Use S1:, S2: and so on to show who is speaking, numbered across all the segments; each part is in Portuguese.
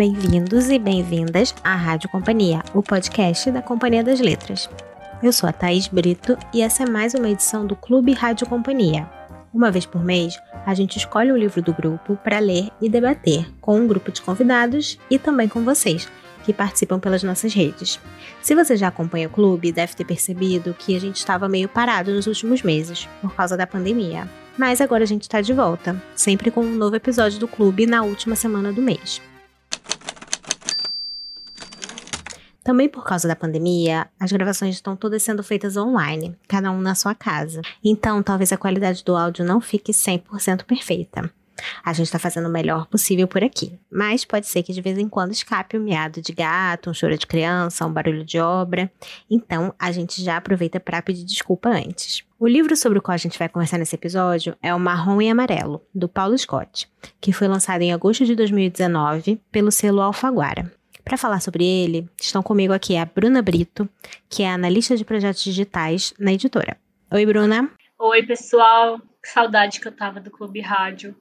S1: Bem-vindos e bem-vindas à Rádio Companhia, o podcast da Companhia das Letras. Eu sou a Thaís Brito e essa é mais uma edição do Clube Rádio Companhia. Uma vez por mês, a gente escolhe um livro do grupo para ler e debater com um grupo de convidados e também com vocês, que participam pelas nossas redes. Se você já acompanha o clube, deve ter percebido que a gente estava meio parado nos últimos meses, por causa da pandemia. Mas agora a gente está de volta, sempre com um novo episódio do clube na última semana do mês. Também por causa da pandemia, as gravações estão todas sendo feitas online, cada um na sua casa. Então, talvez a qualidade do áudio não fique 100% perfeita. A gente está fazendo o melhor possível por aqui, mas pode ser que de vez em quando escape um miado de gato, um choro de criança, um barulho de obra. Então, a gente já aproveita para pedir desculpa antes. O livro sobre o qual a gente vai conversar nesse episódio é O Marrom e Amarelo, do Paulo Scott, que foi lançado em agosto de 2019 pelo selo Alfaguara. Para falar sobre ele, estão comigo aqui a Bruna Brito, que é analista de projetos digitais na editora. Oi, Bruna.
S2: Oi, pessoal. Que saudade que eu tava do Clube Rádio.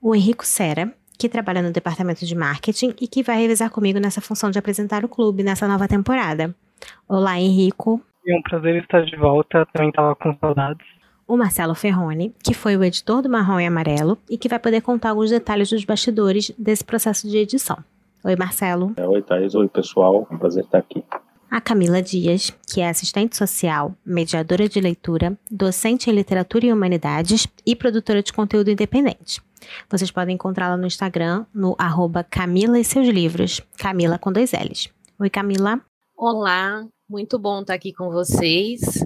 S1: O Henrico Sera, que trabalha no departamento de marketing e que vai revisar comigo nessa função de apresentar o clube nessa nova temporada. Olá, Henrico.
S3: É um prazer estar de volta, também estava com saudades.
S1: O Marcelo Ferroni, que foi o editor do Marrom e Amarelo e que vai poder contar alguns detalhes dos bastidores desse processo de edição. Oi, Marcelo.
S4: É, oi, Thaís. Oi, pessoal. É um prazer estar aqui.
S1: A Camila Dias, que é assistente social, mediadora de leitura, docente em literatura e humanidades e produtora de conteúdo independente. Vocês podem encontrá-la no Instagram, no arroba Camila e seus livros. Camila com dois L's. Oi, Camila.
S5: Olá, muito bom estar aqui com vocês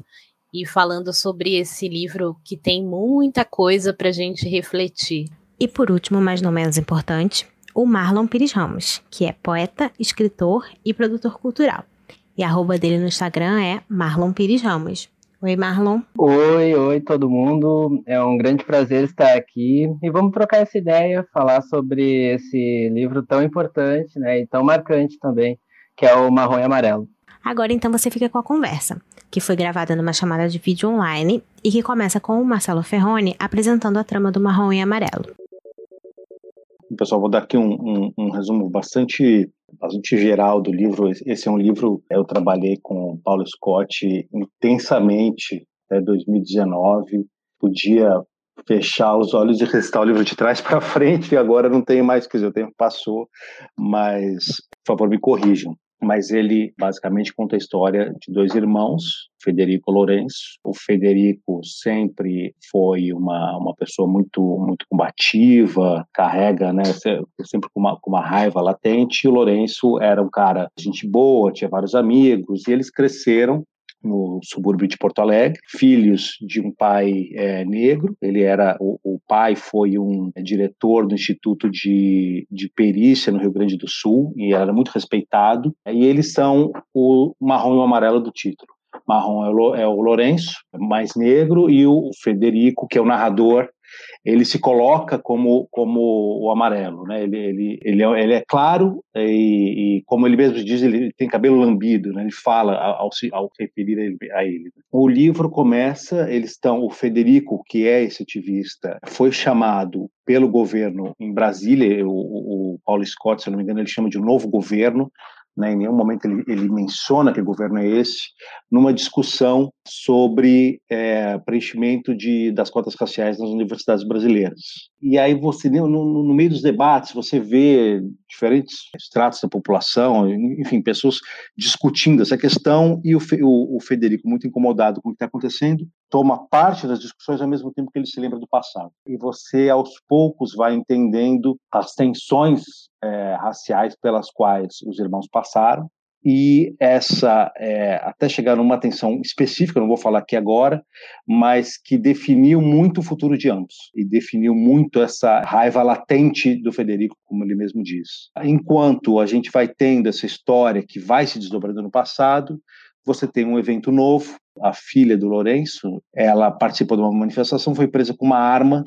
S5: e falando sobre esse livro que tem muita coisa para a gente refletir.
S1: E por último, mas não menos importante, o Marlon Pires Ramos, que é poeta, escritor e produtor cultural. E a arroba dele no Instagram é Marlon Pires Ramos. Oi, Marlon.
S6: Oi, oi, todo mundo. É um grande prazer estar aqui e vamos trocar essa ideia, falar sobre esse livro tão importante né, e tão marcante também, que é o Marrom e Amarelo.
S1: Agora então você fica com a conversa, que foi gravada numa chamada de vídeo online e que começa com o Marcelo Ferroni apresentando a trama do Marrom e Amarelo.
S4: Pessoal, vou dar aqui um, um, um, resumo bastante, bastante geral do livro. Esse é um livro eu trabalhei com o Paulo Scott intensamente até 2019. Podia fechar os olhos e recitar o livro de trás para frente, e agora não tenho mais, quer dizer, o tempo passou, mas, por favor, me corrijam mas ele basicamente conta a história de dois irmãos, Federico Lourenço. O Federico sempre foi uma, uma pessoa muito muito combativa, carrega, né, sempre com uma, com uma raiva latente. E o Lourenço era um cara gente boa, tinha vários amigos, e eles cresceram no subúrbio de Porto Alegre, filhos de um pai é, negro. Ele era o, o, pai foi um diretor do Instituto de, de Perícia no Rio Grande do Sul e era muito respeitado. E eles são o marrom e o amarelo do título. Marrom é o, é o Lourenço, mais negro, e o Federico, que é o narrador ele se coloca como, como o amarelo, né? Ele, ele, ele, é, ele é claro e, e, como ele mesmo diz, ele tem cabelo lambido, né? Ele fala ao, se, referir a ele. O livro começa, eles estão, o Federico, que é esse ativista, foi chamado pelo governo em Brasília, o, o Paulo Scott, se não me engano, ele chama de novo governo, né, em nenhum momento ele, ele, menciona que governo é esse, numa discussão sobre é, preenchimento de, das cotas raciais nas universidades brasileiras. E aí você, no, no, meio dos debates, você vê diferentes estratos da população, enfim, pessoas discutindo essa questão e o, o, o Federico, muito incomodado com o que está acontecendo, toma parte das discussões ao mesmo tempo que ele se lembra do passado. E você, aos poucos, vai entendendo as tensões é, raciais pelas quais os irmãos passaram e essa é, até chegar numa tensão específica, não vou falar aqui agora, mas que definiu muito o futuro de ambos e definiu muito essa raiva latente do Federico, como ele mesmo diz. Enquanto a gente vai tendo essa história que vai se desdobrando no passado, você tem um evento novo. A filha do Lourenço, ela participou de uma manifestação, foi presa com uma arma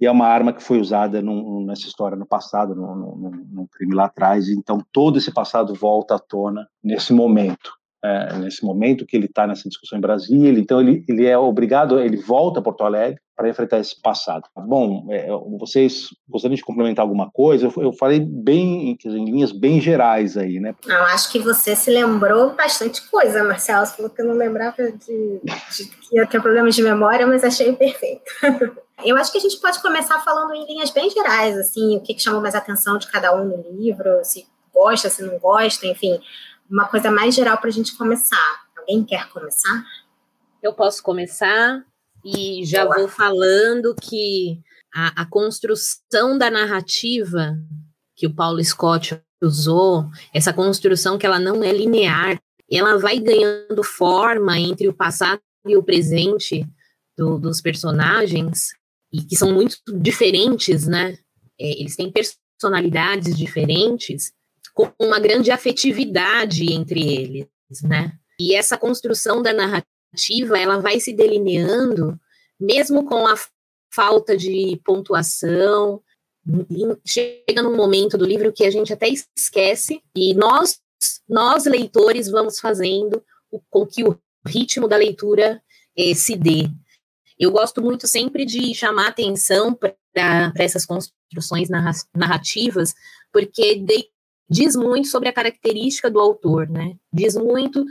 S4: e é uma arma que foi usada num, nessa história no passado, num, num, num, crime lá atrás. Então, todo esse passado volta à tona nesse momento. É, nesse momento que ele está nessa discussão em Brasília, então ele, ele é obrigado, ele volta a Porto Alegre para enfrentar esse passado. Bom, é, vocês gostariam de complementar alguma coisa? Eu, eu falei bem, em linhas bem gerais aí, né?
S7: Não, acho que você se lembrou bastante coisa, Marcelo. Você falou que eu não lembrava de, de que eu tinha problemas de memória, mas achei perfeito. Eu acho que a gente pode começar falando em linhas bem gerais, assim, o que, que chamou mais atenção de cada um no livro, se gosta, se não gosta, enfim, uma coisa mais geral para a gente começar. Alguém quer começar?
S5: Eu posso começar e já Boa. vou falando que a, a, construção da narrativa que o Paulo Scott usou, essa construção que ela não é linear, ela vai ganhando forma entre o passado e o presente do, dos personagens, e que são muito diferentes, né? É, eles têm personalidades diferentes, com uma grande afetividade entre eles, né? E essa construção da narrativa, ela vai se delineando, mesmo com a falta de pontuação, chega num momento do livro que a gente até esquece, e nós, nós leitores, vamos fazendo com que o ritmo da leitura eh, se dê. Eu gosto muito sempre de chamar atenção para essas construções narrativas, porque de, diz muito sobre a característica do autor, né? Diz muito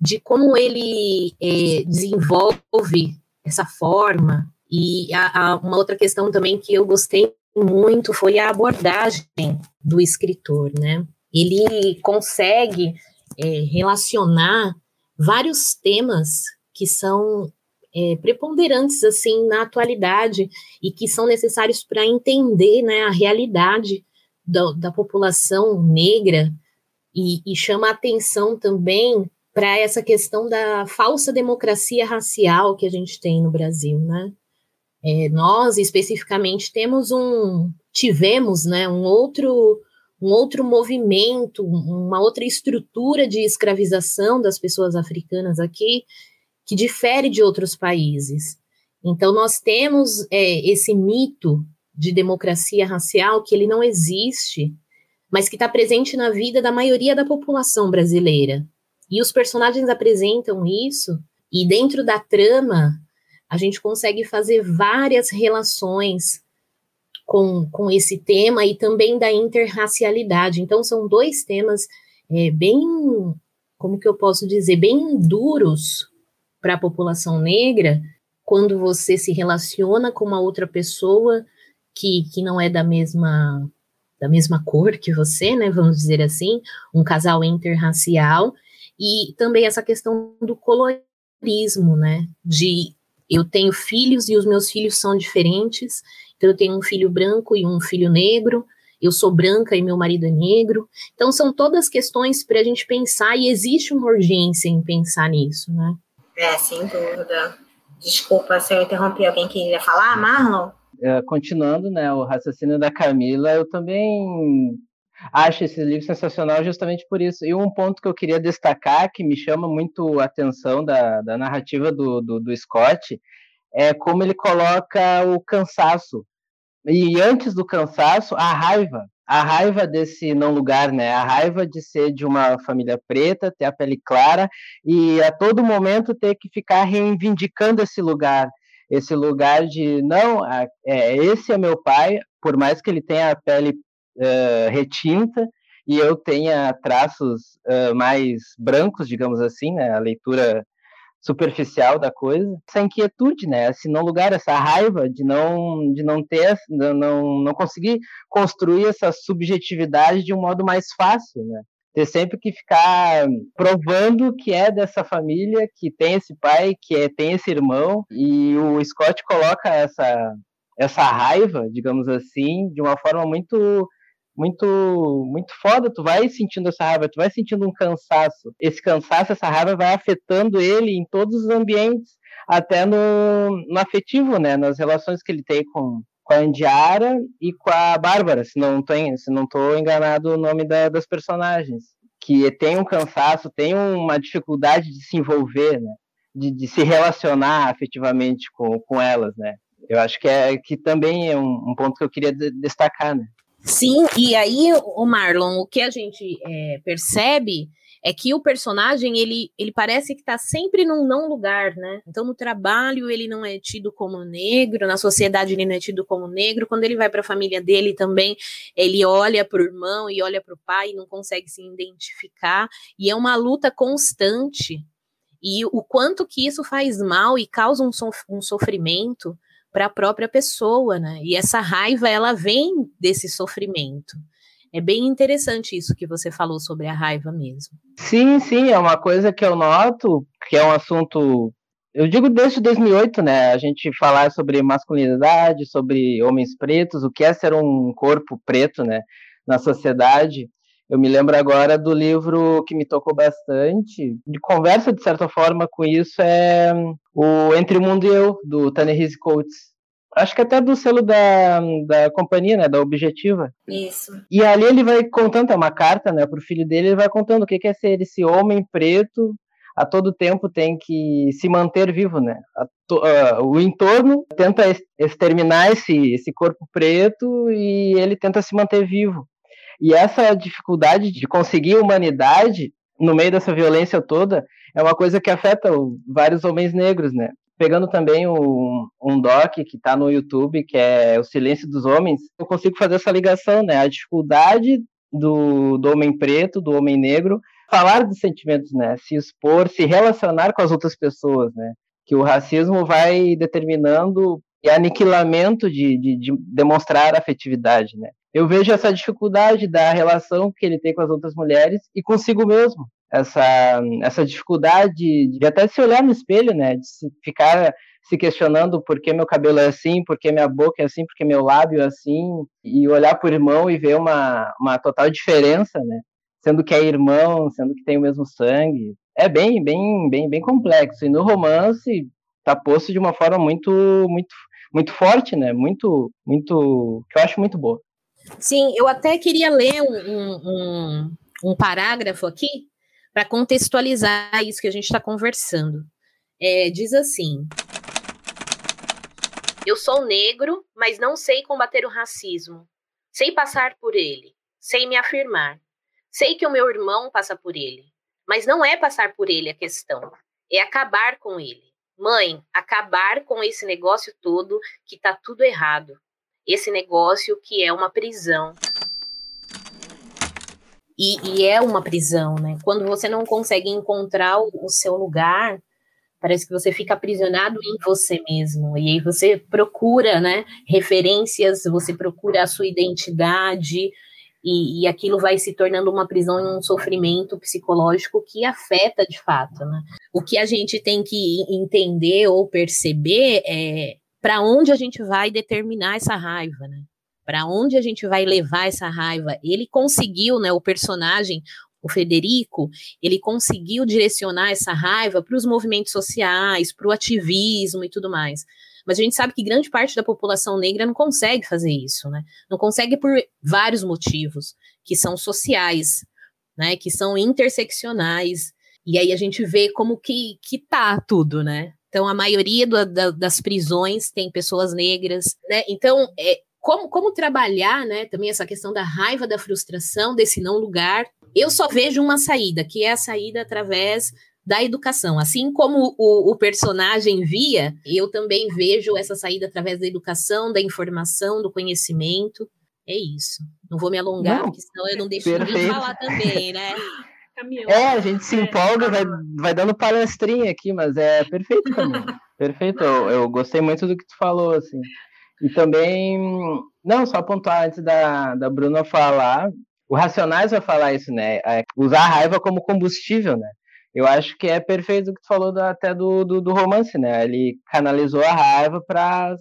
S5: de como ele é, desenvolve essa forma. E a, a, uma outra questão também que eu gostei muito foi a abordagem do escritor, né? Ele consegue é, relacionar vários temas que são é, preponderantes assim na atualidade e que são necessários para entender né, a realidade da, da população negra e, e chama atenção também para essa questão da falsa democracia racial que a gente tem no Brasil, né? É, nós especificamente temos um, tivemos, né, um outro, um outro movimento, uma outra estrutura de escravização das pessoas africanas aqui que difere de outros países. Então nós temos é, esse mito de democracia racial que ele não existe, mas que está presente na vida da maioria da população brasileira. E os personagens apresentam isso, e dentro da trama, a gente consegue fazer várias relações com, com esse tema e também da interracialidade. Então, são dois temas é, bem, como que eu posso dizer, bem duros para a população negra, quando você se relaciona com uma outra pessoa que, que não é da mesma da mesma cor que você, né, vamos dizer assim, um casal interracial, e também essa questão do colorismo, né, de eu tenho filhos e os meus filhos são diferentes, então eu tenho um filho branco e um filho negro, eu sou branca e meu marido é negro, então são todas questões para a gente pensar, e existe uma urgência em pensar nisso, né.
S7: É, sem dúvida. Desculpa se eu interrompi alguém que queria falar, Marlon?
S6: Uh, continuando né, o raciocínio da Camila, eu também acho esse livro sensacional justamente por isso. E um ponto que eu queria destacar, que me chama muito a atenção da, da narrativa do, do, do Scott, é como ele coloca o cansaço. E antes do cansaço, a raiva. A raiva desse não lugar, né? A raiva de ser de uma família preta, ter a pele clara e a todo momento ter que ficar reivindicando esse lugar esse lugar de não, é, esse é meu pai, por mais que ele tenha a pele uh, retinta e eu tenha traços uh, mais brancos, digamos assim, né, a leitura superficial da coisa, essa inquietude, né, esse não lugar, essa raiva de não de não ter, não não conseguir construir essa subjetividade de um modo mais fácil, né? Ter sempre que ficar provando que é dessa família, que tem esse pai, que é, tem esse irmão, e o Scott coloca essa, essa raiva, digamos assim, de uma forma muito muito muito foda, tu vai sentindo essa raiva, tu vai sentindo um cansaço. Esse cansaço, essa raiva vai afetando ele em todos os ambientes, até no, no afetivo, né, nas relações que ele tem com, com a Indiara e com a Bárbara, se não tô, se não enganado o nome da, das personagens. Que tem um cansaço, tem uma dificuldade de se envolver, né? De, de se relacionar afetivamente com, com elas, né? Eu acho que, é, que também é um, um ponto que eu queria de, destacar, né?
S5: Sim, e aí, o Marlon, o que a gente é, percebe é que o personagem, ele, ele parece que está sempre num não lugar, né? Então, no trabalho, ele não é tido como negro, na sociedade, ele não é tido como negro. Quando ele vai para a família dele também, ele olha para o irmão e olha para o pai e não consegue se identificar. E é uma luta constante. E o quanto que isso faz mal e causa um, sof um sofrimento para a própria pessoa, né? E essa raiva, ela vem desse sofrimento. É bem interessante isso que você falou sobre a raiva mesmo.
S6: Sim, sim, é uma coisa que eu noto, que é um assunto. Eu digo desde 2008, né? A gente falar sobre masculinidade, sobre homens pretos, o que é ser um corpo preto, né? Na sociedade. Eu me lembro agora do livro que me tocou bastante, de conversa de certa forma com isso, é o Entre o Mundo e Eu, do Ta-Nehisi Coates acho que até do selo da, da companhia, né, da Objetiva.
S7: Isso.
S6: E ali ele vai contando, é uma carta, né, pro filho dele, ele vai contando o que é ser esse homem preto, a todo tempo tem que se manter vivo, né? To, uh, o entorno tenta exterminar esse, esse corpo preto e ele tenta se manter vivo. E essa dificuldade de conseguir humanidade no meio dessa violência toda é uma coisa que afeta vários homens negros, né? Pegando também um, um doc que está no YouTube, que é O Silêncio dos Homens, eu consigo fazer essa ligação, né? A dificuldade do, do homem preto, do homem negro, falar dos sentimentos, né? Se expor, se relacionar com as outras pessoas, né? Que o racismo vai determinando e aniquilamento de, de, de demonstrar afetividade, né? Eu vejo essa dificuldade da relação que ele tem com as outras mulheres e consigo mesmo, essa, essa dificuldade de até se olhar no espelho, né? De se ficar se questionando por que meu cabelo é assim, por que minha boca é assim, por que meu lábio é assim, e olhar o irmão e ver uma, uma total diferença, né? Sendo que é irmão, sendo que tem o mesmo sangue. É bem, bem, bem, bem complexo. E no romance está posto de uma forma muito, muito, muito forte, né? Muito, muito, que eu acho muito boa.
S5: Sim, eu até queria ler um, um, um parágrafo aqui para contextualizar isso que a gente está conversando. É, diz assim: Eu sou negro, mas não sei combater o racismo. Sei passar por ele, sei me afirmar. Sei que o meu irmão passa por ele, mas não é passar por ele a questão, é acabar com ele. Mãe, acabar com esse negócio todo que tá tudo errado. Esse negócio que é uma prisão. E, e, é uma prisão, né? Quando você não consegue encontrar o, o, seu lugar, parece que você fica aprisionado em você mesmo. E aí você procura, né? Referências, você procura a sua identidade, e, e aquilo vai se tornando uma prisão e um sofrimento psicológico que afeta de fato, né? O que a gente tem que entender ou perceber é para onde a gente vai determinar essa raiva, né? para onde a gente vai levar essa raiva. Ele conseguiu, né, o personagem, o Federico, ele conseguiu direcionar essa raiva para os movimentos sociais, para o ativismo e tudo mais. Mas a gente sabe que grande parte da população negra não consegue fazer isso, né? Não consegue por vários motivos, que são sociais, né? Que são interseccionais. E aí a gente vê como que, que tá tudo, né? Então, a maioria do, da, das prisões tem pessoas negras, né? Então, é, como, como trabalhar, né, também essa questão da raiva, da frustração, desse não lugar. Eu só vejo uma saída, que é a saída através da educação. Assim como o, o, personagem via, eu também vejo essa saída através da educação, da informação, do conhecimento. É isso. Não vou me alongar, não, porque senão eu não deixo perfeito. ninguém falar também, né?
S6: É, a gente se empolga, vai, vai dando palestrinha aqui, mas é perfeito, Camila. perfeito. Eu, eu gostei muito do que tu falou, assim. E também, não, só pontuar antes da, da Bruna falar, o Racionais vai falar isso, né? É usar a raiva como combustível, né? Eu acho que é perfeito o que tu falou do, até do, do, do, romance, né? Ele canalizou a raiva para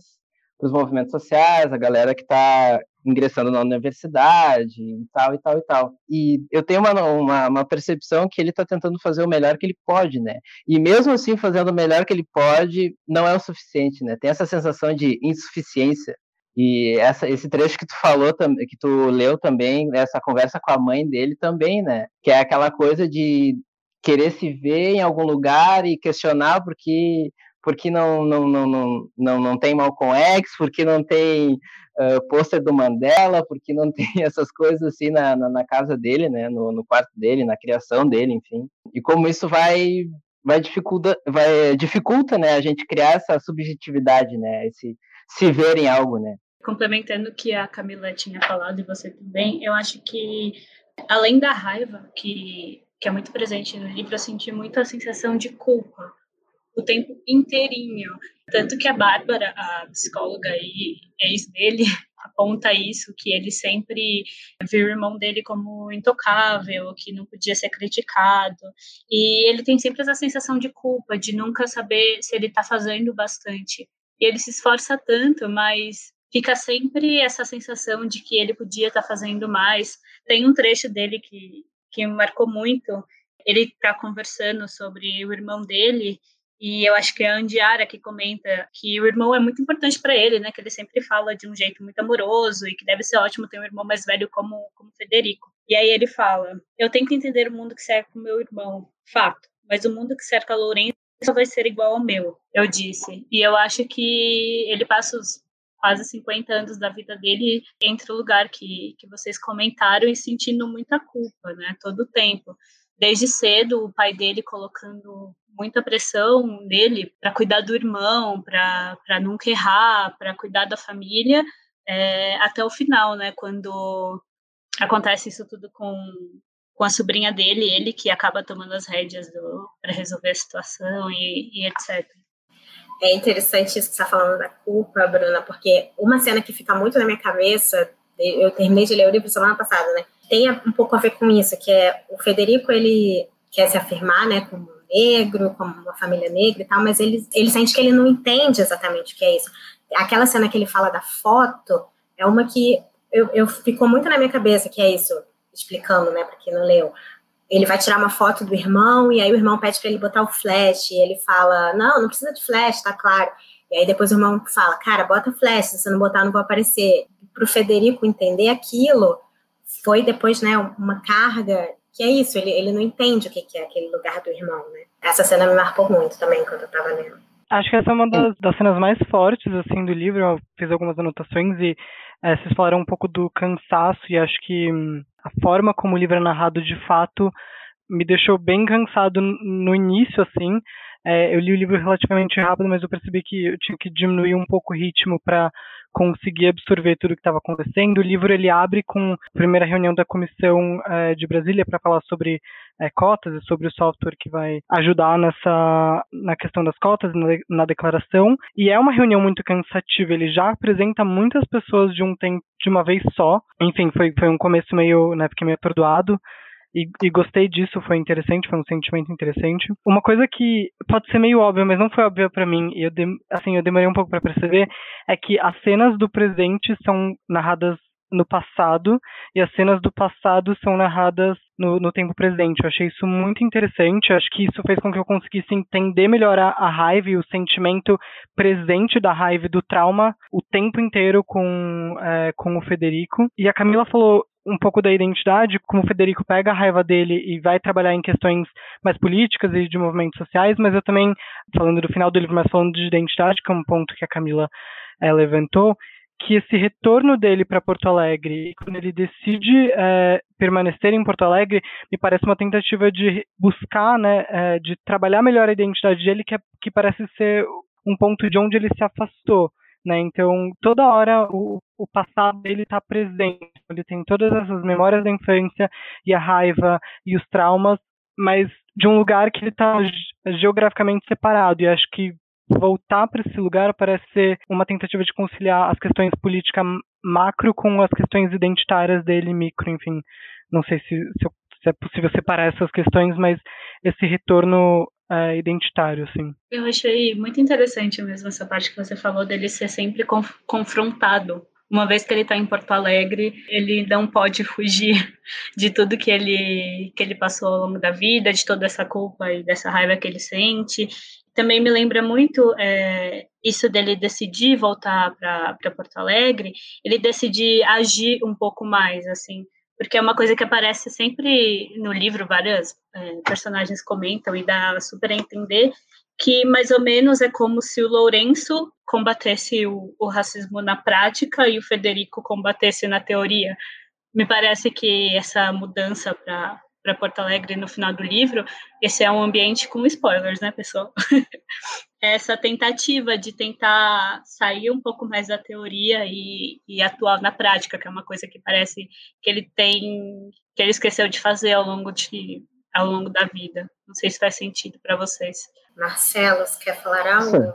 S6: os movimentos sociais, a galera que está ingressando na universidade e tal e tal e tal. E eu tenho uma, uma, uma percepção que ele está tentando fazer o melhor que ele pode, né? E mesmo assim, fazendo o melhor que ele pode, não é o suficiente, né? Tem essa sensação de insuficiência. E essa, esse trecho que tu falou, que tu leu também, essa conversa com a mãe dele também, né? Que é aquela coisa de querer se ver em algum lugar e questionar porque porque não, não, não, não, não, não tem Malcolm X, porque não tem uh, pôster do Mandela, porque não tem essas coisas assim na, na, na, casa dele, né, no, no quarto dele, na criação dele, enfim. E como isso vai vai dificulta, vai dificulta, né, a gente criar essa subjetividade, né, esse se ver em algo, né.
S2: Complementando o que a Camila tinha falado e você também, eu acho que além da raiva que que é muito presente no livro, eu senti muito a sensação de culpa o tempo inteirinho. Tanto que a Bárbara, a psicóloga e ex dele, aponta isso, que ele sempre viu o irmão dele como intocável, que não podia ser criticado. E ele tem sempre essa sensação de culpa, de nunca saber se ele está fazendo bastante. E ele se esforça tanto, mas fica sempre essa sensação de que ele podia estar tá fazendo mais. Tem um trecho dele que, que me marcou muito. Ele está conversando sobre o irmão dele e eu acho que é a Andiara que comenta que o irmão é muito importante para ele, né? Que ele sempre fala de um jeito muito amoroso e que deve ser ótimo ter um irmão mais velho como, como Federico. E aí ele fala: Eu tento entender o mundo que cerca o meu irmão, fato, mas o mundo que cerca Lourenço só vai ser igual ao meu, eu disse. E eu acho que ele passa os quase 50 anos da vida dele entre o lugar que, que vocês comentaram e sentindo muita culpa, né? Todo o tempo. Desde cedo, o pai dele colocando muita pressão nele para cuidar do irmão, para nunca errar, para cuidar da família, é, até o final, né? Quando acontece isso tudo com, com a sobrinha dele, ele que acaba tomando as rédeas para resolver a situação e, e etc.
S7: É interessante isso que você está falando da culpa, Bruna, porque uma cena que fica muito na minha cabeça, eu terminei de ler o livro semana passada, né? Tem um pouco a ver com isso, que é o Federico, ele quer se afirmar, né, como negro, como uma família negra e tal, mas ele, ele sente que ele não entende exatamente o que é isso. Aquela cena que ele fala da foto é uma que eu, eu ficou muito na minha cabeça, que é isso, explicando, né, para quem não leu. Ele vai tirar uma foto do irmão e aí o irmão pede para ele botar o flash e ele fala: Não, não precisa de flash, tá claro. E aí depois o irmão fala: Cara, bota flash, se você não botar, não vou aparecer. Para o Federico entender aquilo, foi depois, né, uma carga que é isso, ele, ele não entende o que, que é aquele lugar do irmão, né? Essa cena me marcou muito também quando eu tava lendo.
S3: Acho que essa é uma das, das cenas mais fortes, assim, do livro. Eu fiz algumas anotações e é, vocês falaram um pouco do cansaço e acho que hum, a forma como o livro é narrado de fato me deixou bem cansado no início, assim. É, eu li o livro relativamente rápido, mas eu percebi que eu tinha que diminuir um pouco o ritmo para conseguir absorver tudo o que estava acontecendo. O livro ele abre com a primeira reunião da comissão é, de Brasília para falar sobre é, cotas e sobre o software que vai ajudar nessa na questão das cotas na, na, declaração. E é uma reunião muito cansativa. Ele já apresenta muitas pessoas de um tempo de uma vez só. Enfim, foi, foi um começo meio, né, fiquei meio atordoado. E, e, gostei disso, foi interessante, foi um sentimento interessante. Uma coisa que pode ser meio óbvia, mas não foi óbvia para mim, e eu, de, assim, eu demorei um pouco para perceber, é que as cenas do presente são narradas no passado e as cenas do passado são narradas no, no tempo presente. Eu achei isso muito interessante. Acho que isso fez com que eu conseguisse entender melhor a, a, raiva e o sentimento presente da raiva e do trauma o tempo inteiro com, é, com o Federico. E a Camila falou um pouco da identidade, como o Federico pega a raiva dele e vai trabalhar em questões mais políticas e de movimentos sociais, mas eu também, falando do final do livro, mas falando de identidade, que é um ponto que a Camila é, levantou, que esse retorno dele para Porto Alegre, quando ele decide é, permanecer em Porto Alegre, me parece uma tentativa de buscar, né, é, de trabalhar melhor a identidade dele, que, é, que parece ser um ponto de onde ele se afastou. Né? Então, toda hora o, o passado dele está presente. Ele tem todas essas memórias da infância e a raiva e os traumas, mas de um lugar que ele está geograficamente separado. E acho que voltar para esse lugar parece ser uma tentativa de conciliar as questões políticas macro com as questões identitárias dele micro, enfim. Não sei se, se, se é possível separar essas questões, mas esse retorno é, identitário, assim.
S2: Eu achei muito interessante mesmo essa parte que você falou dele ser sempre conf confrontado. Uma vez que ele está em Porto Alegre, ele não pode fugir de tudo que ele que ele passou ao longo da vida, de toda essa culpa e dessa raiva que ele sente. Também me lembra muito é, isso dele decidir voltar para Porto Alegre, ele decidir agir um pouco mais, assim, porque é uma coisa que aparece sempre no livro, várias é, personagens comentam e dá super a entender que mais ou menos é como se o Lourenço combatesse o, o racismo na prática e o Federico combatesse na teoria. Me parece que essa mudança para para Porto Alegre no final do livro, esse é um ambiente com spoilers, né, pessoal? Essa tentativa de tentar sair um pouco mais da teoria e, e atuar na prática, que é uma coisa que parece que ele tem, que ele esqueceu de fazer ao longo de ao longo da vida. Não sei se faz sentido para vocês.
S7: Marcelo, você quer falar algo?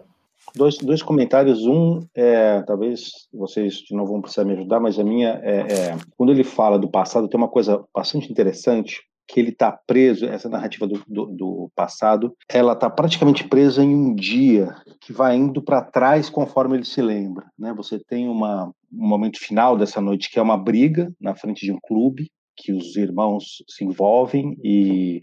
S4: Dois, dois comentários. Um, é, talvez vocês não vão precisar me ajudar, mas a minha é, é, quando ele fala do passado, tem uma coisa bastante interessante que ele está preso, essa narrativa do, do, do passado, ela está praticamente presa em um dia que vai indo para trás conforme ele se lembra. Né? Você tem uma, um momento final dessa noite que é uma briga na frente de um clube, que os irmãos se envolvem e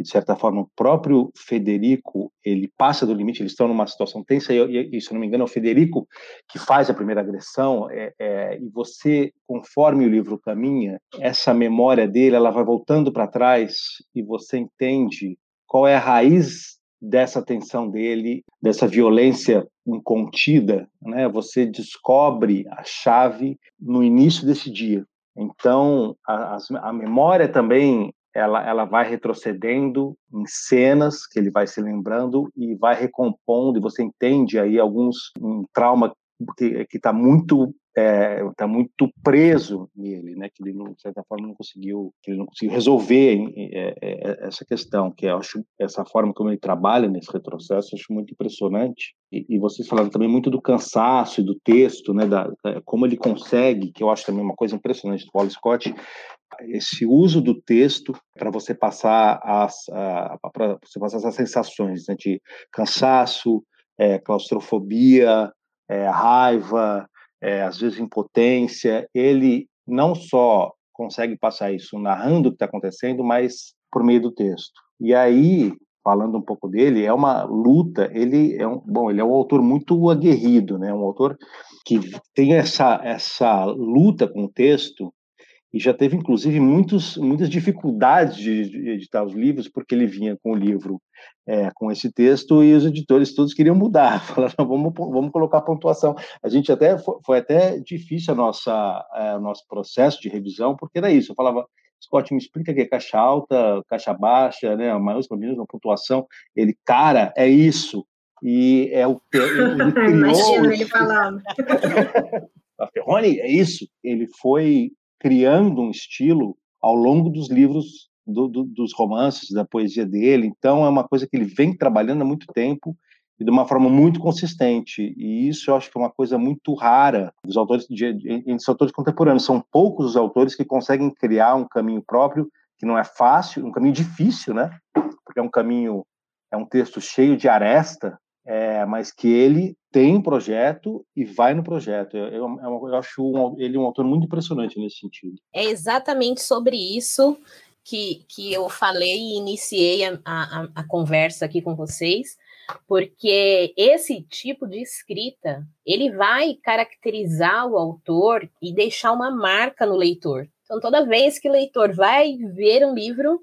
S4: e de certa forma o próprio Federico ele passa do limite eles estão numa situação tensa e, e se não me engano é o Federico que faz a primeira agressão é, é, e você conforme o livro caminha essa memória dele ela vai voltando para trás e você entende qual é a raiz dessa tensão dele dessa violência incontida né? Você descobre a chave no início desse dia. Então, a, a, memória também ela, ela vai retrocedendo em cenas que ele vai se lembrando e vai recompondo, e você entende aí alguns um trauma que está muito é, tá muito preso nele, né? Que ele de certa forma não conseguiu, que ele não conseguiu resolver é, é, essa questão, que eu acho essa forma como ele trabalha nesse retrocesso, eu acho muito impressionante. E, e vocês falaram também muito do cansaço e do texto, né? Da, da, como ele consegue, que eu acho também uma coisa impressionante do Paul Scott, esse uso do texto para você passar as para você passar essas sensações né, de cansaço, é, claustrofobia, é, raiva, é, às vezes impotência. Ele não só consegue passar isso narrando o que está acontecendo, mas por meio do texto. E aí, falando um pouco dele, é uma luta. Ele é um bom, ele é um autor muito aguerrido, né? Um autor que tem essa essa luta com o texto e já teve inclusive muitos, muitas dificuldades de, de, editar os livros porque ele vinha com o livro é, com esse texto e os editores todos queriam mudar, falaram vamos vamos colocar pontuação. A gente até foi, foi até difícil a nossa é, nosso processo de revisão porque era isso. Eu falava Scott, me explica que é caixa alta, caixa baixa, né, maiúscula, minúscula, pontuação. Ele, cara, é isso. E é o ele criou
S7: Imagina ele falando.
S4: a Ferroni, é isso. Ele foi criando um estilo ao longo dos livros, do, do, dos romances, da poesia dele. Então, é uma coisa que ele vem trabalhando há muito tempo e de uma forma muito consistente. E isso eu acho que é uma coisa muito rara dos autores, de, entre os autores contemporâneos. São poucos os autores que conseguem criar um caminho próprio, que não é fácil, um caminho difícil, né? Porque é um caminho, é um texto cheio de aresta, é, mas que ele tem um projeto e vai no projeto. Eu, eu, eu acho um, ele um autor muito impressionante nesse sentido.
S5: É exatamente sobre isso que, que eu falei e iniciei a, a, a conversa aqui com vocês, porque esse tipo de escrita ele vai caracterizar o autor e deixar uma marca no leitor. Então, toda vez que o leitor vai ver um livro,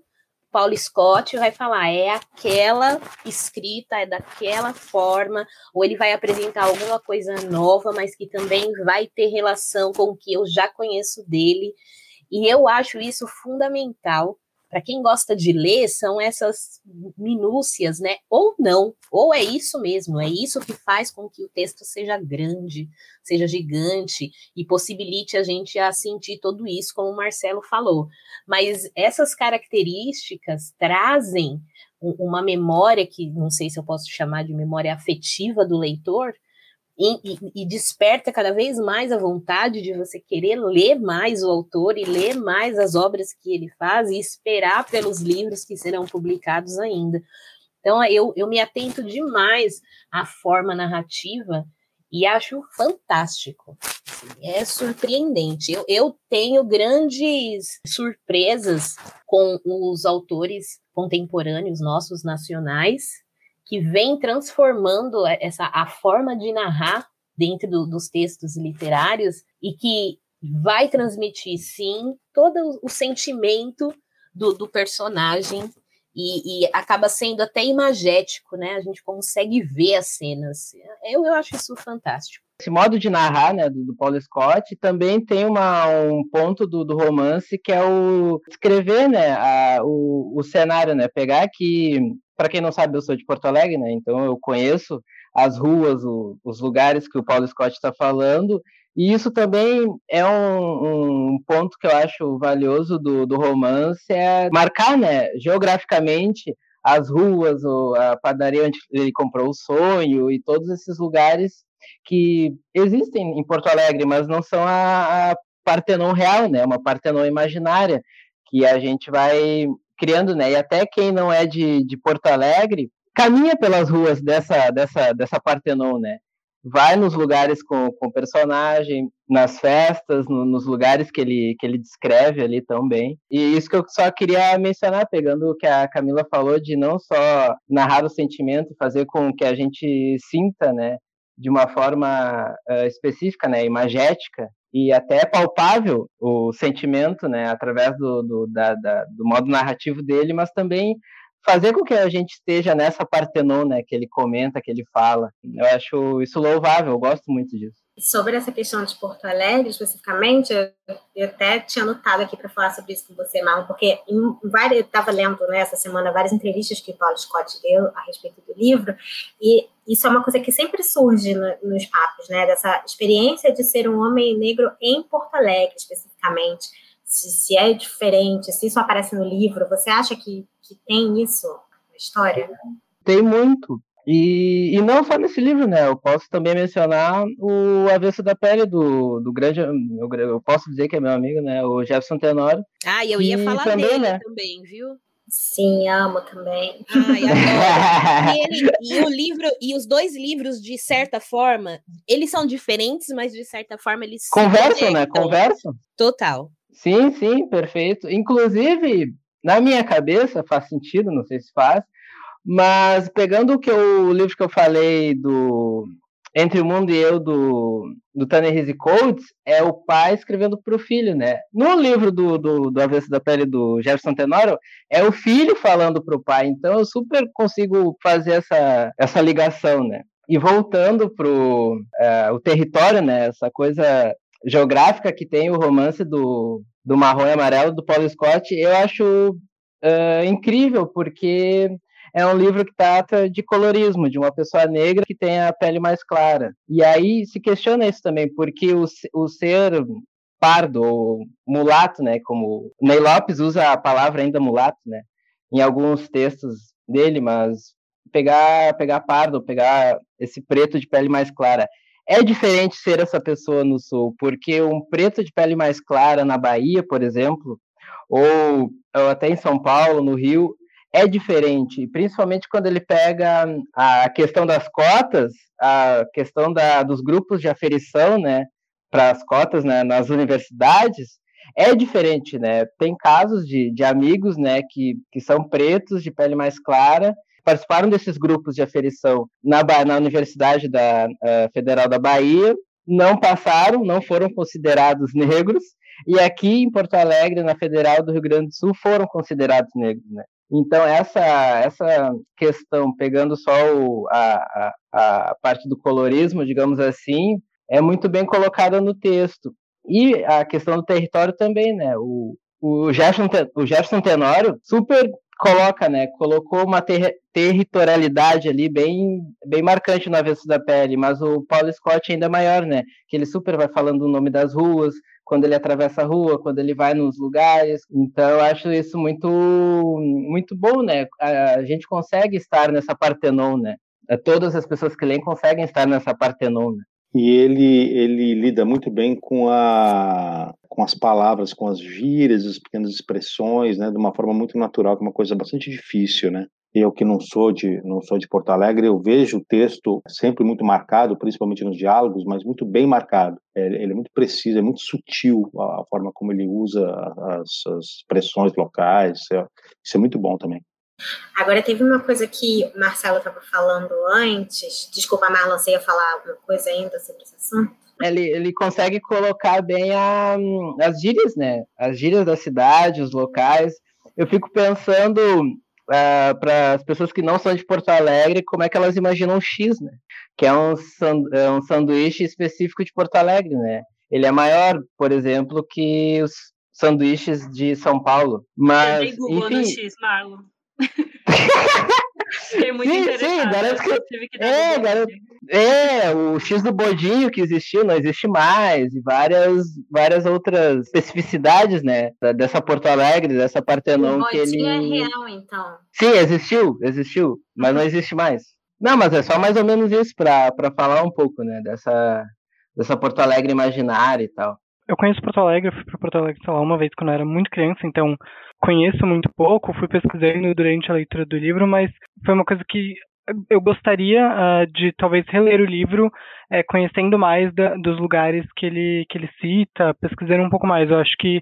S5: Paulo Scott vai falar, é aquela escrita, é daquela forma, ou ele vai apresentar alguma coisa nova, mas que também vai ter relação com o que eu já conheço dele. E eu acho isso fundamental para quem gosta de ler, são essas minúcias, né? Ou não, ou é isso mesmo, é isso que faz com que o texto seja grande, seja gigante e possibilite a gente a sentir tudo isso, como o Marcelo falou. Mas essas características trazem uma memória que não sei se eu posso chamar de memória afetiva do leitor, e, e, desperta cada vez mais a vontade de você querer ler mais o autor e ler mais as obras que ele faz e esperar pelos livros que serão publicados ainda. Então, eu, eu me atento demais à forma narrativa e acho fantástico. É surpreendente. Eu, eu tenho grandes surpresas com os autores contemporâneos nossos nacionais que vem transformando essa a forma de narrar dentro do, dos textos literários e que vai transmitir sim todo o sentimento do, do personagem e, e, acaba sendo até imagético, né? A gente consegue ver as cenas. Eu, eu acho isso fantástico.
S6: Esse modo de narrar, né, do, do Paul Scott, também tem uma, um ponto do, do romance que é o escrever, né, a, o, o cenário, né, pegar aqui, para quem não sabe, eu sou de Porto Alegre, né, então eu conheço as ruas, o, os lugares que o Paul Scott está falando, e isso também é um, um, ponto que eu acho valioso do, do romance, é marcar, né, geograficamente as ruas, a padaria onde ele comprou o sonho e todos esses lugares que existem em Porto Alegre, mas não são a, a Partenon real, né, uma Partenon imaginária, que a gente vai criando, né, e até quem não é de, de Porto Alegre caminha pelas ruas dessa, dessa, dessa Partenon, né, vai nos lugares com, com o personagem, nas festas, no, nos lugares que ele, que ele descreve ali tão bem. E isso que eu só queria mencionar, pegando o que a Camila falou, de não só narrar o sentimento, fazer com que a gente sinta, né, de uma forma uh, específica, né, imagética, e até palpável o sentimento, né, através do, do, da, da, do modo narrativo dele, mas também fazer com que a gente esteja nessa Partenon, né, que ele comenta, que ele fala. Eu acho isso louvável, eu gosto muito disso.
S7: Sobre essa questão de Porto Alegre, especificamente, eu até tinha anotado aqui para falar sobre isso com você, Marlon, porque em várias, eu estava lendo né, essa semana várias entrevistas que o Paulo Scott deu a respeito do livro, e isso é uma coisa que sempre surge no, nos papos, né, dessa experiência de ser um homem negro em Porto Alegre, especificamente se, se é diferente, se isso aparece no livro, você acha que, que tem isso na história?
S6: Tem muito. E, e não só nesse livro, né? Eu posso também mencionar o Avesso da Pele do, do grande. Eu, eu posso dizer que é meu amigo, né? O Jefferson Tenório.
S5: Ah, e eu ia falar também, dele né? também, viu?
S7: Sim, amo também.
S5: Ai, e, ele, e, o livro, e os dois livros, de certa forma, eles são diferentes, mas de certa forma eles
S6: conversam, né? Conversam.
S5: Total.
S6: Sim, sim, perfeito. Inclusive, na minha cabeça, faz sentido, não sei se faz, mas pegando o que eu, o livro que eu falei do Entre o Mundo e Eu, do, do Tanner Coates, é o pai escrevendo para o filho, né? No livro do, do, do Avesso da Pele do Jefferson Tenório, é o filho falando para o pai, então eu super consigo fazer essa, essa ligação, né? E voltando para uh, eh, o território, né? Essa coisa geográfica que tem o romance do, do Marrom e Amarelo, do Paul Scott, eu acho uh, incrível, porque é um livro que trata de colorismo, de uma pessoa negra que tem a pele mais clara. E aí se questiona isso também, porque o, o ser pardo ou mulato, né, como Ney Lopes usa a palavra ainda mulato, né, em alguns textos dele, mas pegar pegar pardo, pegar esse preto de pele mais clara é diferente ser essa pessoa no sul, porque um preto de pele mais clara na Bahia, por exemplo, ou, ou até em São Paulo, no Rio, é diferente, principalmente quando ele pega a questão das cotas, a questão da, dos grupos de aferição, né, para as cotas né, nas universidades, é diferente, né? Tem casos de, de amigos, né, que, que são pretos, de pele mais clara, participaram desses grupos de aferição na, na Universidade da, uh, Federal da Bahia, não passaram, não foram considerados negros, e aqui em Porto Alegre, na Federal do Rio Grande do Sul, foram considerados negros, né? Então, essa, essa questão, pegando só o, a, a, a parte do colorismo, digamos assim, é muito bem colocada no texto. E a questão do território também, né? O, o Jefferson, o Jefferson Tenório super coloca, né? Colocou uma ter territorialidade ali bem, bem marcante no avesso da pele, mas o Paulo Scott ainda é maior, né? Que ele super vai falando o nome das ruas, quando ele atravessa a rua, quando ele vai nos lugares. Então eu acho isso muito muito bom, né? A, gente consegue estar nessa Partenon, né? Todas as pessoas que leem conseguem estar nessa Partenon, né?
S4: E ele, ele lida muito bem com, a, com as palavras, com as gírias, as pequenas expressões, né, de uma forma muito natural, que é uma coisa bastante difícil, né? Eu que não sou de não sou de Porto Alegre, eu vejo o texto sempre muito marcado, principalmente nos diálogos, mas muito bem marcado. Ele é muito preciso, é muito sutil a, forma como ele usa as, as expressões locais. Isso é, isso é muito bom também.
S7: Agora, teve uma coisa que o Marcelo estava falando antes. Desculpa, Marlon, você ia falar alguma coisa ainda sobre esse assunto?
S6: Ele, ele consegue colocar bem a, as gírias, né? As gírias da cidade, os locais. Eu fico pensando uh, para as pessoas que não são de Porto Alegre como é que elas imaginam o X, né? Que é um, é um sanduíche específico de Porto Alegre, né? Ele é maior, por exemplo, que os sanduíches de São Paulo. Mas,
S2: Eu Google enfim... no X, Marlon. Fiquei muito
S6: sim, sim, garanto que... que é, garanto... é, o X do bodinho que existiu não existe mais, e várias, várias outras especificidades, né, dessa Porto Alegre, dessa Partenon
S7: o
S6: que ele...
S7: é real, então.
S6: Sim, existiu, existiu, mas não existe mais. Não, mas é só mais ou menos isso para falar um pouco, né, dessa, dessa Porto Alegre imaginária e tal.
S3: Eu conheço Porto Alegre, fui para Porto Alegre, sei lá, uma vez quando eu era muito criança, então conheço muito pouco, fui pesquisando durante a leitura do livro, mas foi uma coisa que eu gostaria uh, de talvez reler o livro, é, conhecendo mais da, dos lugares que ele, que ele cita, pesquisando um pouco mais. Eu acho que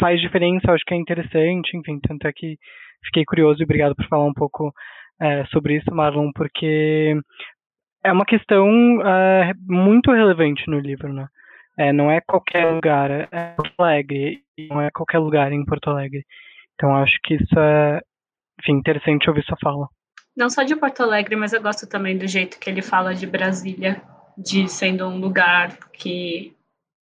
S3: faz diferença, eu acho que é interessante, enfim, tanto é que fiquei curioso e obrigado por falar um pouco é, sobre isso, Marlon, porque é uma questão uh, muito relevante no livro, né? É, não é qualquer lugar, é Porto Alegre, não é qualquer lugar em Porto Alegre. Então acho que isso é, enfim, interessante ouvir sua fala.
S2: Não só de Porto Alegre, mas eu gosto também do jeito que ele fala de Brasília, de sendo um lugar que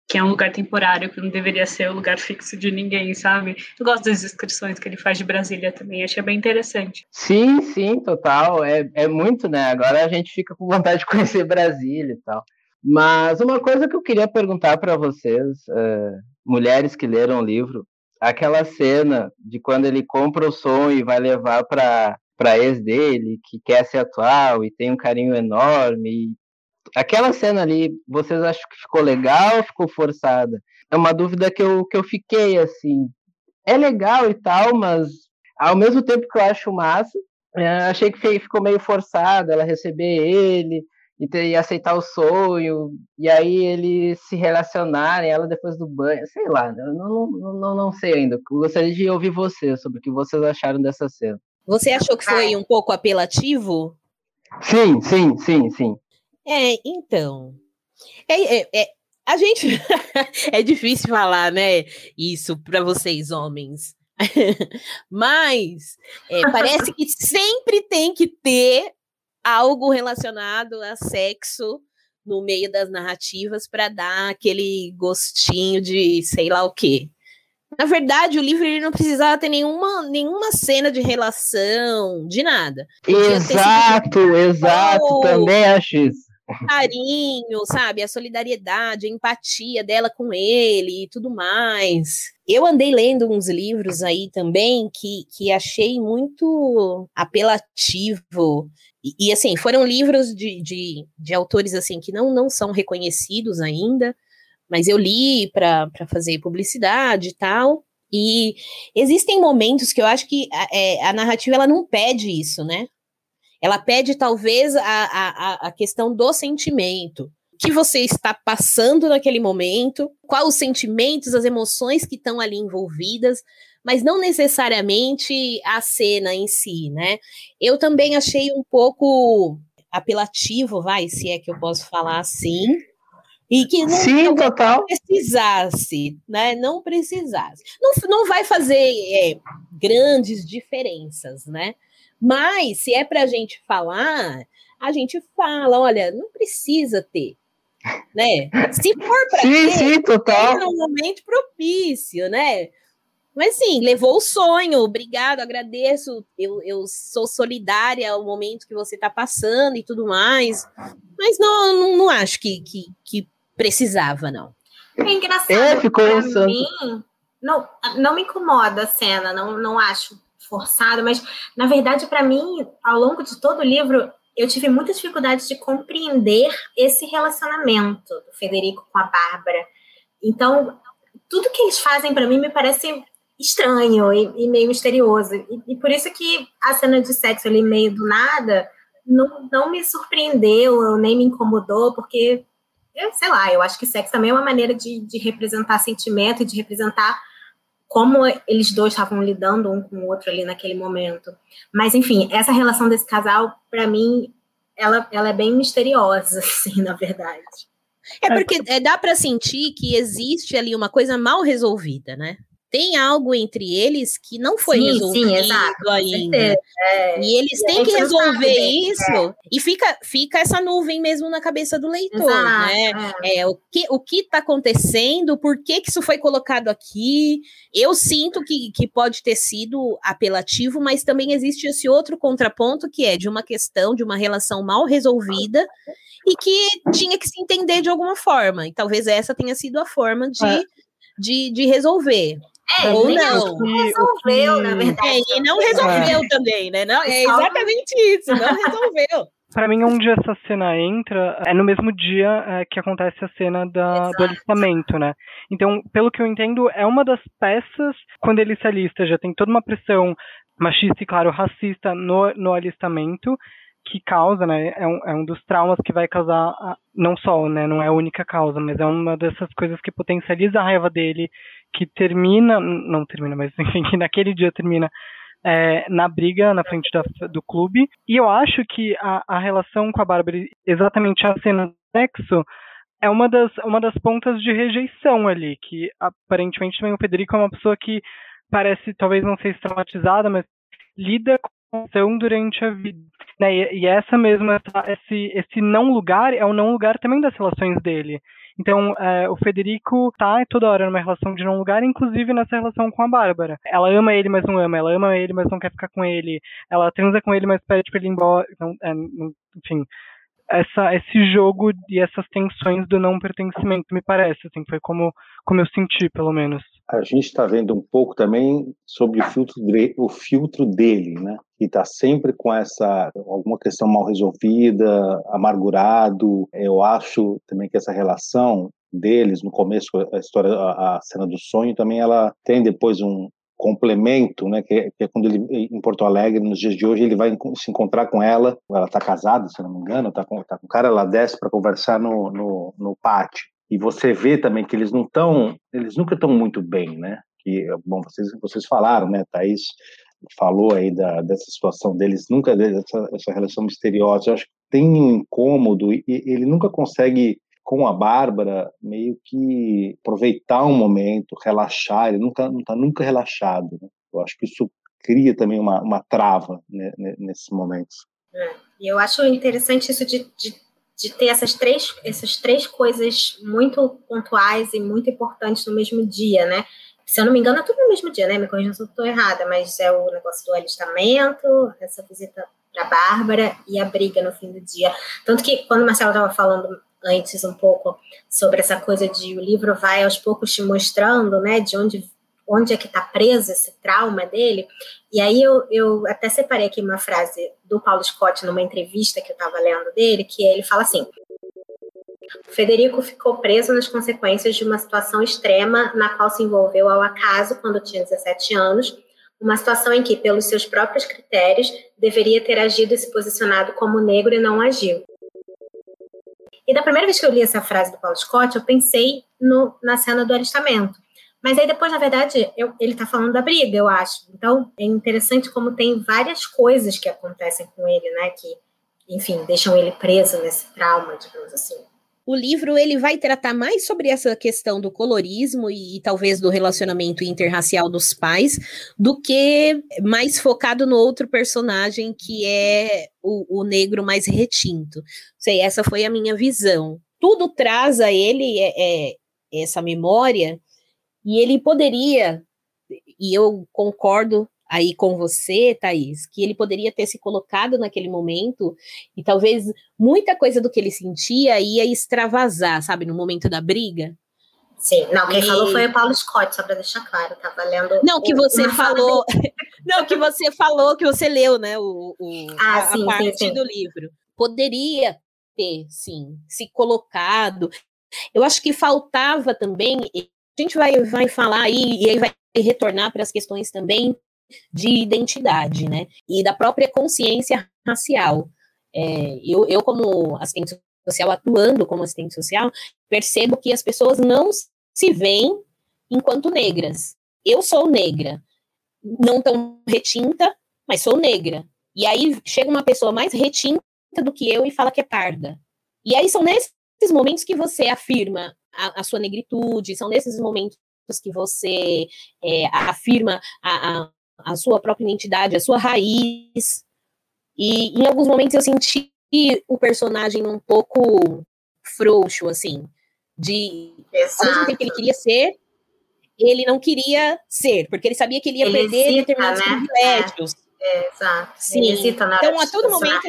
S2: que é um lugar temporário, que não deveria ser o lugar fixo de ninguém, sabe? Eu gosto das descrições que ele faz de Brasília também, achei bem interessante.
S6: Sim, sim, total. É, é muito, né? Agora a gente fica com vontade de conhecer Brasília e tal. Mas uma coisa que eu queria perguntar para vocês, uh, mulheres que leram o livro, aquela cena de quando ele compra o som e vai levar para para ex dele, que quer ser atual e tem um carinho enorme. Aquela cena ali, vocês acham que ficou legal ou ficou forçada? É uma dúvida que eu, que eu fiquei assim. É legal e tal, mas ao mesmo tempo que eu acho massa, é, achei que ficou meio forçada ela receber ele, e, ter, e aceitar o sonho, e aí eles se relacionarem, ela depois do banho, sei lá, eu não, não, não, não sei ainda. gostaria de ouvir vocês sobre o que vocês acharam dessa cena.
S5: Você achou que foi um pouco apelativo?
S6: Sim, sim, sim, sim.
S5: É, então. É, é, é a gente. é difícil falar, né? Isso para vocês, homens. Mas é, parece que sempre tem que ter algo relacionado a sexo no meio das narrativas para dar aquele gostinho de sei lá o quê. Na verdade, o livro ele não precisava ter nenhuma, nenhuma cena de relação, de nada.
S6: exato, exato, também acho isso.
S5: Carinho, sabe? A solidariedade, a empatia dela com ele e tudo mais. Eu andei lendo uns livros aí também que, que achei muito apelativo e, e, assim, foram livros de, de, de, autores assim que não, não são reconhecidos ainda, mas eu li para fazer publicidade e tal. E existem momentos que eu acho que a, é, a narrativa ela não pede isso, né? Ela pede talvez a, a, a questão do sentimento. O que você está passando naquele momento, quais os sentimentos, as emoções que estão ali envolvidas, mas não necessariamente a cena em si, né? Eu também achei um pouco apelativo, vai, se é que eu posso falar assim, e que não,
S6: Sim,
S5: não precisasse, né? Não precisasse. Não, não vai fazer é, grandes diferenças, né? Mas se é para a gente falar, a gente fala, olha, não precisa ter. Né? Se for para
S6: sim, ter, sim, total.
S5: é um momento propício, né? Mas sim, levou o sonho, obrigado, agradeço, eu, eu sou solidária ao momento que você está passando e tudo mais. Mas não, não, não acho que, que, que, precisava, não.
S7: É engraçado. É, ficou pra mim, não, não me incomoda a cena, não, não acho forçado, mas na verdade, para mim, ao longo de todo o livro, eu tive muita dificuldade de compreender esse relacionamento do Federico com a Bárbara. Então, tudo que eles fazem para mim me parece estranho e, e meio misterioso. E, e, por isso que a cena de sexo ali meio do nada não, não me surpreendeu, nem me incomodou, porque, eu, sei lá, eu acho que sexo também é uma maneira de, de representar sentimento e de representar como eles dois estavam lidando um com o outro ali naquele momento. Mas, enfim, essa relação desse casal, para mim, ela, ela é bem misteriosa, assim, na verdade.
S5: É porque é, dá para sentir que existe ali uma coisa mal resolvida, né? Tem algo entre eles que não foi
S7: Sim,
S5: resolvido
S7: sim, exato,
S5: ainda.
S7: é.
S5: E eles
S7: E a
S5: têm que
S7: não sabe
S5: resolver
S7: bem,
S5: isso. E fica, fica essa nuvem mesmo na cabeça do leitor,
S7: Exato,
S5: né?
S7: é.
S5: É, o que o que está acontecendo, por que, que isso foi colocado aqui. Eu sinto que, que pode ter sido apelativo, mas também existe esse outro contraponto que é de uma questão, de uma relação mal resolvida e que tinha que se entender de alguma forma. E talvez essa tenha sido a forma de,
S3: É.
S5: de, de resolver.
S7: É,
S5: Ou não.
S7: resolveu, na verdade.
S5: É, e não resolveu também, né? Não, é exatamente isso, não resolveu.
S3: Pra mim, onde essa cena entra é no mesmo dia é, que acontece a cena da, do alistamento, né? Então, pelo que eu entendo, é uma das peças, quando ele se alista, já tem toda uma pressão machista e, claro, racista no, no alistamento, que causa, né? É um, é um dos traumas que vai causar, a- não só, né? Não é a única causa, mas é uma dessas coisas que potencializa a raiva dele, que termina, não termina, mas enfim, que naquele dia termina é, na briga na frente da- do clube. E eu acho que a, a relação com a Bárbara, exatamente a cena do sexo, é uma das, uma das pontas de rejeição ali, que aparentemente também o Federico é uma pessoa que parece, talvez não seja traumatizada, mas lida com durante a vida. Né? E, essa mesmo, essa- esse, esse não lugar é o não lugar também das relações dele. Então, é, o Federico tá toda hora numa relação de não lugar, inclusive nessa relação com a Bárbara. Ela ama ele, mas não ama. Ela ama ele, mas não quer ficar com ele. Ela transa com ele, mas pede pra ele ir embora. Então, é, enfim, essa, esse jogo e essas tensões do não pertencimento, me parece, assim, foi como, como eu senti, pelo menos.
S4: A gente está vendo um pouco também sobre o filtro, de- o filtro dele, né? Que está sempre com essa alguma questão mal resolvida, amargurado. Eu acho também que essa relação deles no começo, a história, a, a cena do sonho também, ela tem depois um complemento, né? Que, é- que é quando ele em Porto Alegre nos dias de hoje ele vai se encontrar com ela. Ela está casada, se não me engano, está com, tá com o cara, ela desce para conversar no, no, no pátio. E você vê também que eles não estão, eles nunca estão muito bem, né? Que, bom, vocês, vocês falaram, né? Thaís falou aí da, dessa situação deles, nunca dessa essa relação misteriosa. Eu acho que tem um incômodo e ele nunca consegue com a Bárbara meio que aproveitar um momento, relaxar. Ele nunca não está nunca relaxado. Né? Eu acho que isso cria também uma, uma trava né, ne- nesses momentos.
S7: E eu acho interessante isso de, de, de ter essas três, essas três coisas muito pontuais e muito importantes no mesmo dia, né? Se eu não me engano, é tudo no mesmo dia, né? Me corrija se eu estou errada, mas é o negócio do alistamento, essa visita para Bárbara e a briga no fim do dia. Tanto que quando o Marcelo estava falando antes um pouco sobre essa coisa de o livro vai aos poucos te mostrando, né, de onde onde é que está preso esse trauma dele. E aí eu, eu até separei aqui uma frase do Paulo Scott numa entrevista que eu estava lendo dele, que ele fala assim: Federico ficou preso nas consequências de uma situação extrema na qual se envolveu ao acaso quando tinha 17 anos, uma situação em que, pelos seus próprios critérios, deveria ter agido e se posicionado como negro e não agiu. E da primeira vez que eu li essa frase do Paulo Scott, eu pensei no, na cena do alistamento. Mas aí depois, na verdade, eu, ele está falando da briga, eu acho. Então, é interessante como tem várias coisas que acontecem com ele, né? Que, enfim, deixam ele preso nesse trauma, digamos assim.
S5: O livro ele vai tratar mais sobre essa questão do colorismo e, e talvez do relacionamento interracial dos pais, do que mais focado no outro personagem que é o, o negro mais retinto. Sei, essa foi a minha visão. Tudo traz a ele é, é, essa memória e ele poderia, e eu concordo aí com você, Thaís, que ele poderia ter se colocado naquele momento e talvez muita coisa do que ele sentia ia extravasar, sabe, no momento da briga.
S7: Sim, não, quem
S5: E-
S7: falou foi o Paulo Scott, só para deixar claro, tava lendo.
S5: Não, que
S7: o-
S5: você falou. Não, que você falou, que você leu, né? O, o-
S7: Ah,
S5: a, a
S7: sim, sim,
S5: parte
S7: sim.
S5: do livro. Poderia ter, sim, se colocado. Eu acho que faltava também. A gente vai, vai falar aí, e aí vai retornar para as questões também de identidade, né? E da própria consciência racial. É, eu, eu, como assistente social, atuando como assistente social, percebo que as pessoas não se veem enquanto negras. Eu sou negra, não tão retinta, mas sou negra. E aí chega uma pessoa mais retinta do que eu e fala que é parda. E aí são nesses momentos que você afirma a, a sua negritude, são nesses momentos que você é, afirma a, a, a sua própria identidade, a sua raiz. E em alguns momentos eu senti o personagem um pouco frouxo, assim, de Exato. ao mesmo tempo que ele queria ser, ele não queria ser, porque ele sabia que ele ia ele perder hesita, determinados né? privilégios.
S7: É, exato.
S5: Sim. então, a todo momento,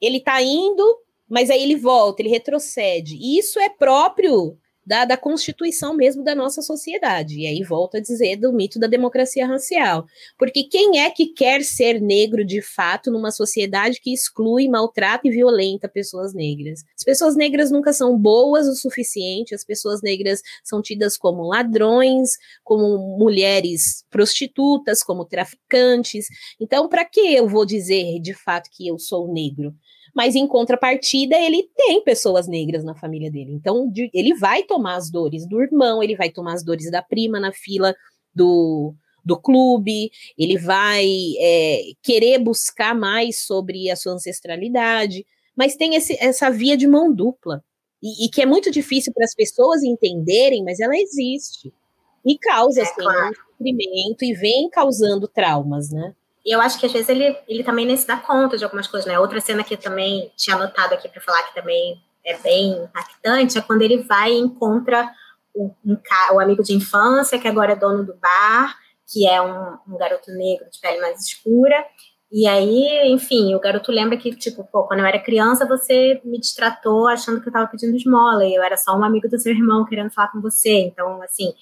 S5: ele está indo, mas aí ele volta, ele retrocede. E isso é próprio da, da constituição mesmo da nossa sociedade. E aí volta a dizer do mito da democracia racial. Porque quem é que quer ser negro de fato numa sociedade que exclui, maltrata e violenta pessoas negras? As pessoas negras nunca são boas o suficiente, as pessoas negras são tidas como ladrões, como mulheres prostitutas, como traficantes. Então, para que eu vou dizer de fato que eu sou negro? Mas em contrapartida ele tem pessoas negras na família dele. Então de, ele vai tomar as dores do irmão, ele vai tomar as dores da prima na fila do, do clube, ele vai é, querer buscar mais sobre a sua ancestralidade, mas tem esse, essa via de mão dupla. E, e que é muito difícil para as pessoas entenderem, mas ela existe. E causa é, assim, claro. um sofrimento e vem causando traumas, né?
S7: E eu acho que às vezes ele, ele também nem se dá conta de algumas coisas, né? Outra cena que eu também tinha anotado aqui para falar que também é bem impactante é quando ele vai e encontra o, um, o amigo de infância, que agora é dono do bar, que é um, um, garoto negro de pele mais escura. E aí, enfim, o garoto lembra que, tipo, pô, quando eu era criança, você me distratou achando que eu tava pedindo esmola, e eu era só um amigo do seu irmão querendo falar com você. Então, assim,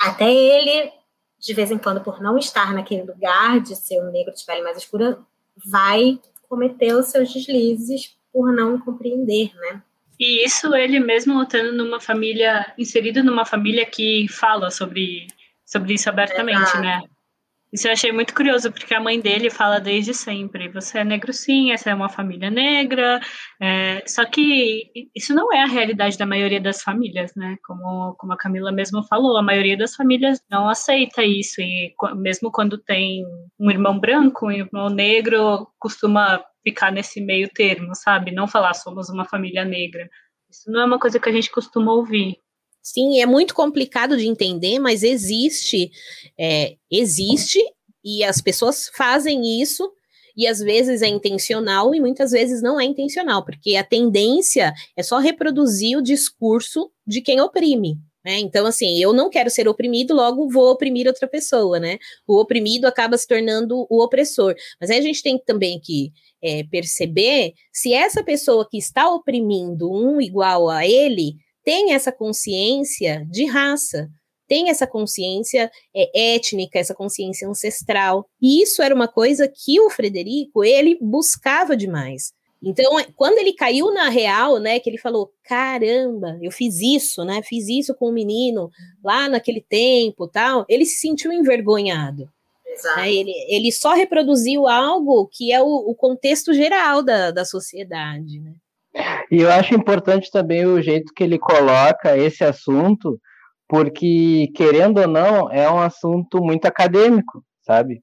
S7: até ele de vez em quando, por não estar naquele lugar de ser um negro de pele mais escura, vai cometer os seus deslizes por não compreender, né?
S2: E isso ele mesmo lutando numa família, inserido numa família que fala sobre, sobre isso abertamente, Exato. né? Isso eu achei muito curioso, porque a mãe dele fala desde sempre: você é negro sim, essa é uma família negra. É, só que isso não é a realidade da maioria das famílias, né? Como, como a Camila mesmo falou, a maioria das famílias não aceita isso. E mesmo quando tem um irmão branco, um irmão negro, costuma ficar nesse meio termo, sabe? Não falar somos uma família negra. Isso não é uma coisa que a gente costuma ouvir.
S5: Sim, é muito complicado de entender, mas existe, é, existe, e as pessoas fazem isso, e às vezes é intencional e muitas vezes não é intencional, porque a tendência é só reproduzir o discurso de quem oprime. Né? Então, assim, eu não quero ser oprimido, logo vou oprimir outra pessoa, né? O oprimido acaba se tornando o opressor. Mas aí a gente tem também que é, perceber se essa pessoa que está oprimindo um igual a ele tem essa consciência de raça, tem essa consciência é, étnica, essa consciência ancestral. E isso era uma coisa que o Frederico, ele buscava demais. Então, é, quando ele caiu na real, né, que ele falou, caramba, eu fiz isso, né, fiz isso com o um menino lá naquele tempo, tal, ele se sentiu envergonhado. Né, ele, ele só reproduziu algo que é o, o contexto geral da, da sociedade, né.
S6: E eu acho importante também o jeito que ele coloca esse assunto, porque, querendo ou não, é um assunto muito acadêmico, sabe?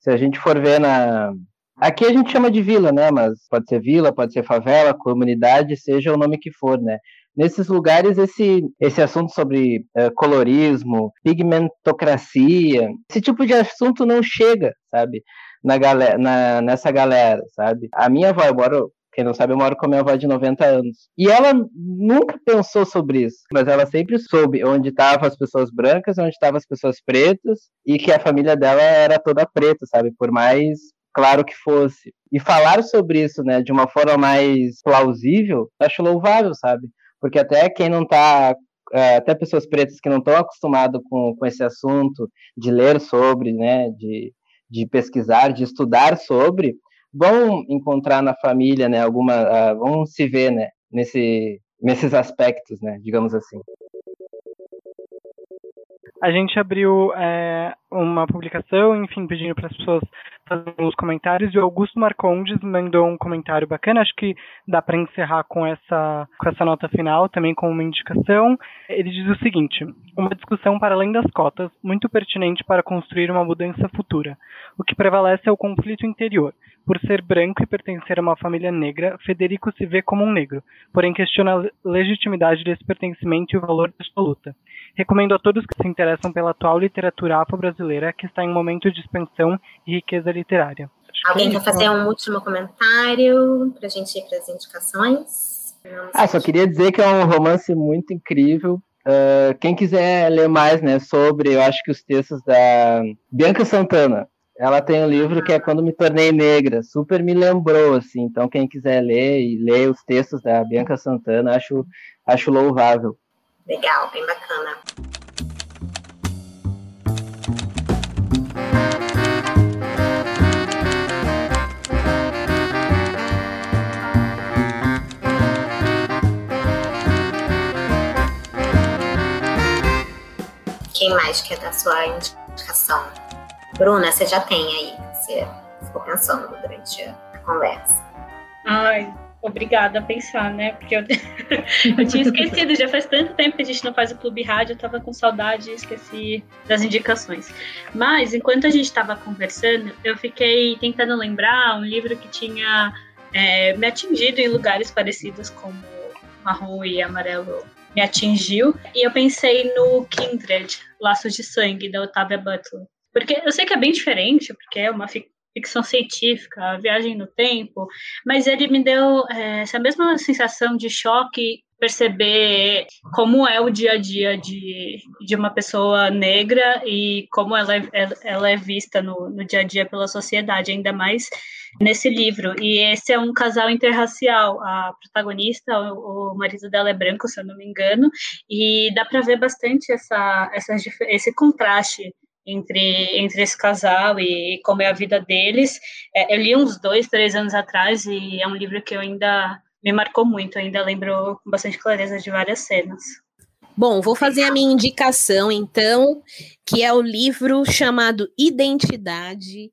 S6: Se a gente for ver na. Aqui a gente chama de vila, né? Mas pode ser vila, pode ser favela, comunidade, seja o nome que for, né? Nesses lugares, esse, esse assunto sobre uh, colorismo, pigmentocracia, esse tipo de assunto não chega, sabe? Na galera, na, nessa galera, sabe? A minha avó, eu moro quem não sabe, eu moro com a minha avó de 90 anos. E ela nunca pensou sobre isso, mas ela sempre soube onde estavam as pessoas brancas, onde estavam as pessoas pretas, e que a família dela era toda preta, sabe? Por mais claro que fosse. E falar sobre isso, né, de uma forma mais plausível, acho louvável, sabe? Porque até quem não tá é, até pessoas pretas que não estão acostumadas com, com esse assunto, de ler sobre, né, de, de pesquisar, de estudar sobre, vão encontrar na família, né, alguma, uh, vão se ver, né, nesse, nesses aspectos, né, digamos assim.
S3: A gente abriu é, uma publicação, enfim, pedindo para as pessoas fazerem os comentários, e o Augusto Marcondes mandou um comentário bacana, acho que dá para encerrar com essa, com essa nota final, também com uma indicação. Ele diz o seguinte: uma discussão para além das cotas, muito pertinente para construir uma mudança futura. O que prevalece é o conflito interior por ser branco e pertencer a uma família negra, Federico se vê como um negro, porém questiona a legitimidade desse pertencimento e o valor da sua luta. Recomendo a todos que se interessam pela atual literatura afro-brasileira, que está em um momento de expansão e riqueza literária.
S7: Alguém quer fazer um último comentário para a gente ir para as indicações?
S6: Ah, só queria dizer que é um romance muito incrível. Uh, quem quiser ler mais né, sobre, eu acho que os textos da Bianca Santana, ela tem um livro que é Quando Me Tornei Negra, super me lembrou, assim. Então, quem quiser ler e ler os textos da Bianca Santana, acho, acho louvável.
S7: Legal, bem bacana. Quem mais quer dar sua indicação? Bruna, você já tem aí, você ficou pensando durante a conversa.
S2: Ai, obrigada a pensar, né? Porque eu, eu tinha esquecido, já faz tanto tempo que a gente não faz o Clube Rádio, eu tava com saudade e esqueci das indicações. Mas, enquanto a gente estava conversando, eu fiquei tentando lembrar um livro que tinha é, me atingido em lugares parecidos como marrom e amarelo me atingiu. E eu pensei no Kindred, Laços de Sangue, da Otávia Butler. Porque eu sei que é bem diferente, porque é uma ficção científica, viagem no tempo, mas ele me deu é, essa mesma sensação de choque perceber como é o dia a dia de, de uma pessoa negra e como ela é, ela é vista no, no dia a dia pela sociedade, ainda mais nesse livro. E esse é um casal interracial. A protagonista, o, o marido dela é branco, se eu não me engano, e dá para ver bastante essa, essa, esse contraste entre, entre esse casal e como é a vida deles. É, eu li uns dois, três anos atrás e é um livro que eu ainda me marcou muito, ainda lembro com bastante clareza de várias cenas.
S5: Bom, vou fazer a minha indicação então, que é o livro chamado Identidade,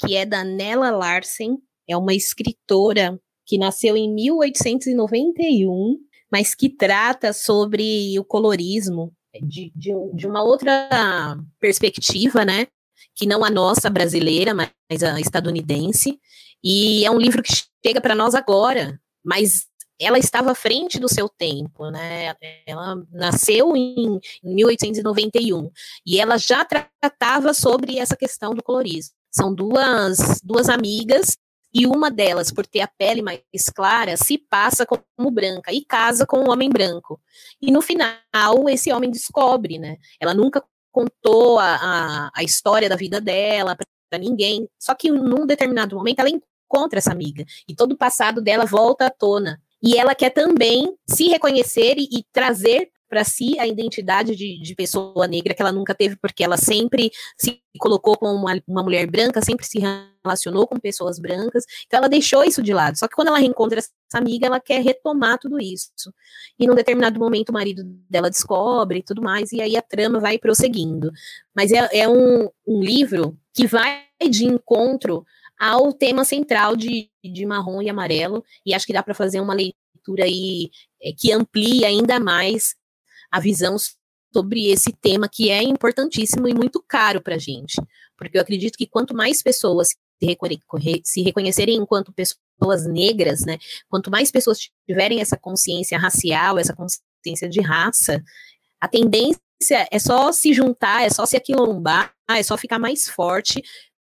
S5: que é da Nella Larsen, é uma escritora que nasceu em 1891, mas que trata sobre o colorismo de, de, de uma outra perspectiva, né? Que não a nossa brasileira, mas a estadunidense. E é um livro que chega para nós agora, mas ela estava à frente do seu tempo, né? Ela nasceu em 1891 e ela já tratava sobre essa questão do colorismo. São duas, duas amigas e uma delas, por ter a pele mais clara, se passa como branca e casa com um homem branco. E no final, esse homem descobre, né? Ela nunca contou a, a, a história da vida dela para ninguém. Só que num determinado momento ela encontra essa amiga e todo o passado dela volta à tona. E ela quer também se reconhecer e, e trazer para si a identidade de, de, pessoa negra que ela nunca teve, porque ela sempre se colocou como uma, uma, mulher branca, sempre se relacionou com pessoas brancas, então ela deixou isso de lado. Só que quando ela reencontra essa amiga, ela quer retomar tudo isso. E num determinado momento o marido dela descobre e tudo mais, e aí a trama vai prosseguindo. Mas é, é um, um livro que vai de encontro ao tema central de, de marrom e amarelo, e acho que dá para fazer uma leitura aí é, que amplie ainda mais a visão sobre esse tema que é importantíssimo e muito caro para a gente. Porque eu acredito que quanto mais pessoas se, reconhecerem enquanto pessoas negras, né, quanto mais pessoas tiverem essa consciência racial, essa consciência de raça, a tendência é só se juntar, é só se aquilombar, é só ficar mais forte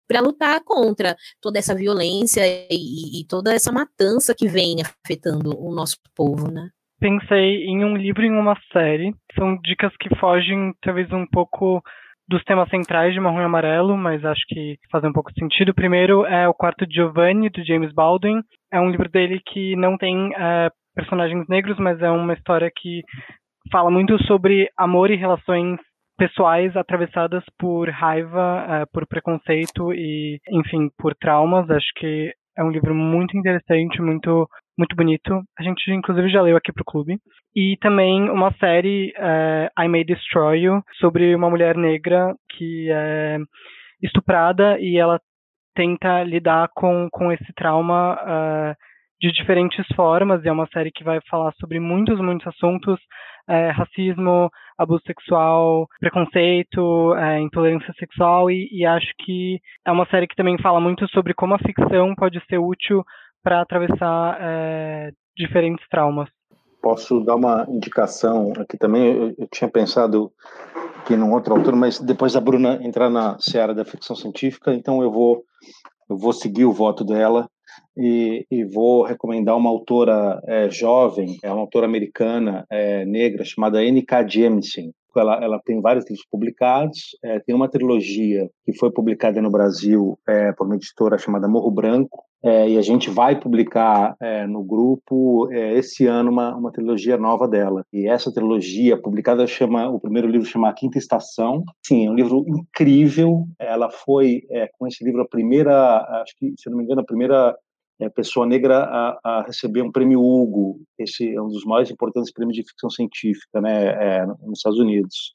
S5: para lutar contra toda essa violência e, e, toda essa matança que vem afetando o nosso povo, né?
S3: Pensei em um livro e em uma série. São dicas que fogem, talvez, um pouco dos temas centrais de Marrom e Amarelo, mas acho que fazem um pouco sentido. O primeiro é O Quarto de Giovanni, do James Baldwin. É um livro dele que não tem é, personagens negros, mas é uma história que fala muito sobre amor e relações pessoais atravessadas por raiva, é, por preconceito e, enfim, por traumas. Acho que é um livro muito interessante, muito muito bonito. A gente, inclusive, já leu aqui pro clube. E também uma série, é, I May Destroy You, sobre uma mulher negra que é estuprada e ela tenta lidar com, com esse trauma uh, de diferentes formas. E é uma série que vai falar sobre muitos, muitos assuntos. É, racismo, abuso sexual, preconceito, é, intolerância sexual e, e, acho que é uma série que também fala muito sobre como a ficção pode ser útil para atravessar é, diferentes traumas.
S4: posso dar uma indicação aqui também. Eu, eu tinha pensado aqui num outro autor, mas depois da Bruna entrar na seara da ficção científica, então eu vou eu vou seguir o voto dela e, e vou recomendar uma autora é, jovem, é uma autora americana é, negra chamada N.K. Jemisin. Ela, ela tem vários livros publicados, é, tem uma trilogia que foi publicada no Brasil é, por uma editora chamada Morro Branco, é, e a gente vai publicar é, no grupo é, esse ano uma, uma trilogia nova dela. E essa trilogia publicada chama, o primeiro livro chama A Quinta Estação. Sim, é um livro incrível. Ela foi é, com esse livro a primeira, acho que se não me engano, a primeira é, pessoa negra a, a, receber um prêmio Hugo. Esse é um dos mais importantes prêmios de ficção científica, né, é, nos Estados Unidos.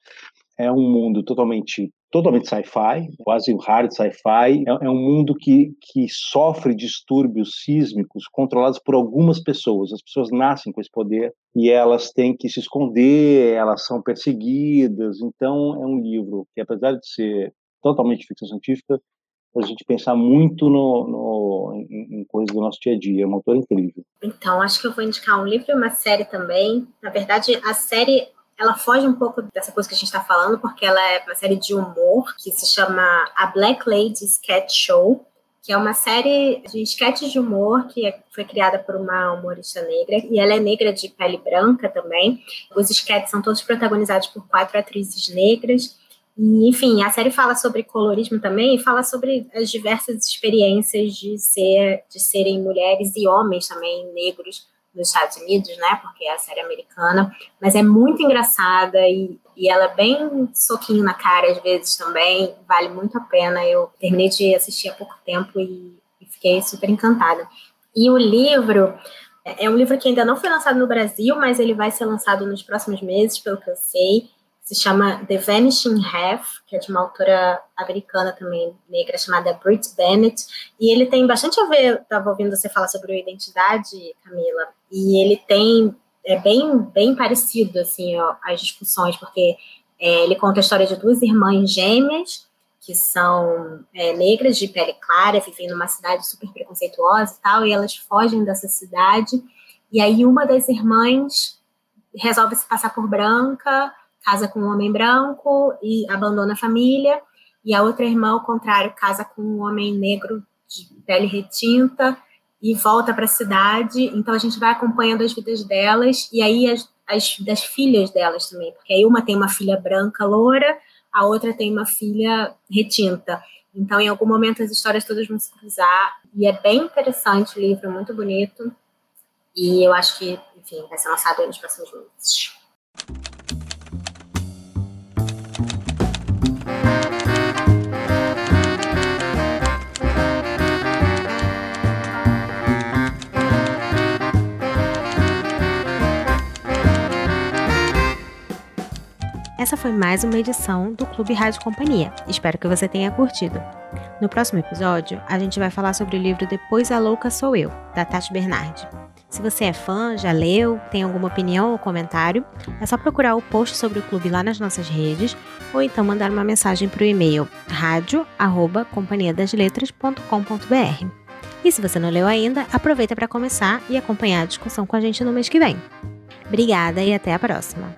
S4: É um mundo totalmente totalmente sci-fi, quase um hard sci-fi. É, é, um mundo que, que sofre distúrbios sísmicos controlados por algumas pessoas. As pessoas nascem com esse poder e elas têm que se esconder, elas são perseguidas. Então, é um livro que, apesar de ser totalmente ficção científica, a gente pensar muito no, no em, em, coisas do nosso dia a dia. É um autor incrível.
S7: Então, acho que eu vou indicar um livro e uma série também. Na verdade, a série ela foge um pouco dessa coisa que a gente está falando, porque ela é uma série de humor que se chama A Black Lady Sketch Show, que é uma série de sketches de humor que é, foi criada por uma humorista negra, e ela é negra de pele branca também. Os sketches são todos protagonizados por quatro atrizes negras. E, enfim, a série fala sobre colorismo também e fala sobre as diversas experiências de ser de serem mulheres e homens também negros nos Estados Unidos, né? Porque é a série americana, mas é muito engraçada e, e ela é bem soquinho na cara às vezes também, vale muito a pena. Eu terminei de assistir há pouco tempo e, e fiquei super encantada. E o livro é um livro que ainda não foi lançado no Brasil, mas ele vai ser lançado nos próximos meses, pelo que eu sei se chama The Vanishing Half, que é de uma autora americana também, negra, chamada Brit Bennett, e ele tem bastante a ver, estava ouvindo você falar sobre identidade, Camila, e ele tem, é bem, bem parecido, assim, ó, as discussões, porque é, ele conta a história de duas irmãs gêmeas, que são é, negras, de pele clara, vivem numa cidade super preconceituosa e tal, e elas fogem dessa cidade, e aí uma das irmãs resolve se passar por branca, casa com um homem branco e abandona a família, e a outra irmã, ao contrário, casa com um homem negro de pele retinta e volta para a cidade. Então a gente vai acompanhando as vidas delas e aí as, as das filhas delas também, porque aí uma tem uma filha branca loura, a outra tem uma filha retinta. Então, em algum momento, as histórias todas vão se cruzar. E é bem interessante o livro, muito bonito. E eu acho que, enfim, vai ser lançado nos próximos meses.
S1: Essa foi mais uma edição do Clube Rádio Companhia. Espero que você tenha curtido. No próximo episódio, a gente vai falar sobre o livro Depois a Louca Sou Eu, da Tati Bernardi. Se você é fã, já leu, tem alguma opinião ou comentário, é só procurar o post sobre o clube lá nas nossas redes ou então mandar uma mensagem para o e-mail radio@companhiadasletras.com.br. E se você não leu ainda, aproveita para começar e acompanhar a discussão com a gente no mês que vem. Obrigada e até a próxima!